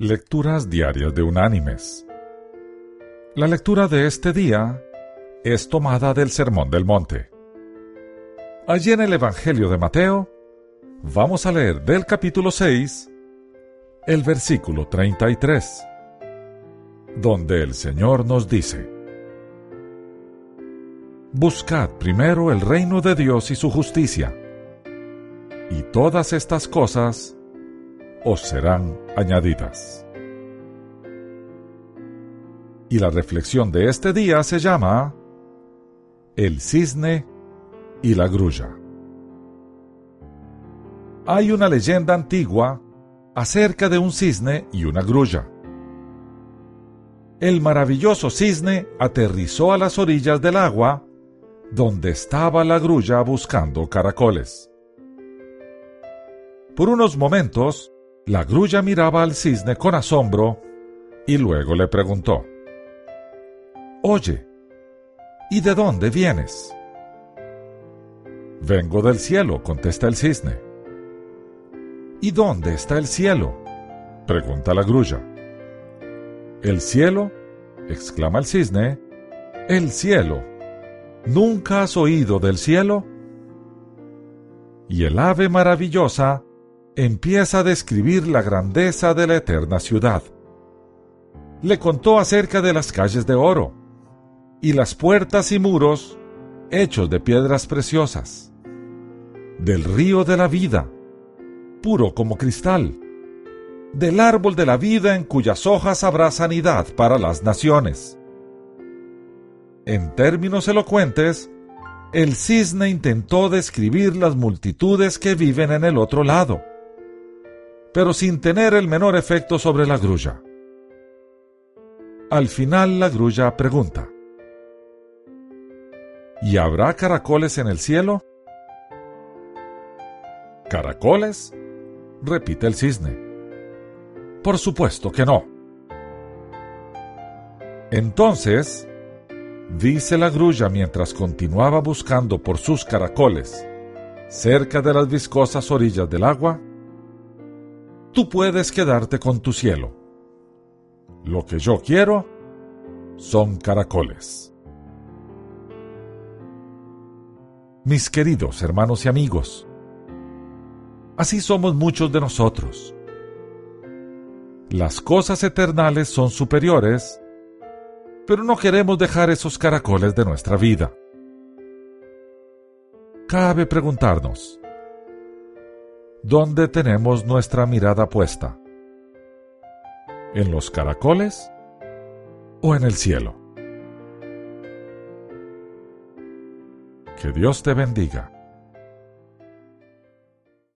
Lecturas Diarias de Unánimes. La lectura de este día es tomada del Sermón del Monte. Allí en el Evangelio de Mateo, vamos a leer del capítulo 6, el versículo 33, donde el Señor nos dice, Buscad primero el reino de Dios y su justicia, y todas estas cosas os serán añadidas. Y la reflexión de este día se llama El cisne y la grulla. Hay una leyenda antigua acerca de un cisne y una grulla. El maravilloso cisne aterrizó a las orillas del agua donde estaba la grulla buscando caracoles. Por unos momentos, la grulla miraba al cisne con asombro y luego le preguntó, Oye, ¿y de dónde vienes? Vengo del cielo, contesta el cisne. ¿Y dónde está el cielo? pregunta la grulla. ¿El cielo? exclama el cisne. ¿El cielo? ¿Nunca has oído del cielo? Y el ave maravillosa empieza a describir la grandeza de la eterna ciudad. Le contó acerca de las calles de oro, y las puertas y muros hechos de piedras preciosas, del río de la vida, puro como cristal, del árbol de la vida en cuyas hojas habrá sanidad para las naciones. En términos elocuentes, el cisne intentó describir las multitudes que viven en el otro lado, pero sin tener el menor efecto sobre la grulla. Al final la grulla pregunta, ¿Y habrá caracoles en el cielo? ¿Caracoles? repite el cisne. Por supuesto que no. Entonces, dice la grulla mientras continuaba buscando por sus caracoles cerca de las viscosas orillas del agua, tú puedes quedarte con tu cielo. Lo que yo quiero son caracoles. mis queridos hermanos y amigos. Así somos muchos de nosotros. Las cosas eternales son superiores, pero no queremos dejar esos caracoles de nuestra vida. Cabe preguntarnos, ¿dónde tenemos nuestra mirada puesta? ¿En los caracoles o en el cielo? Que Dios te bendiga.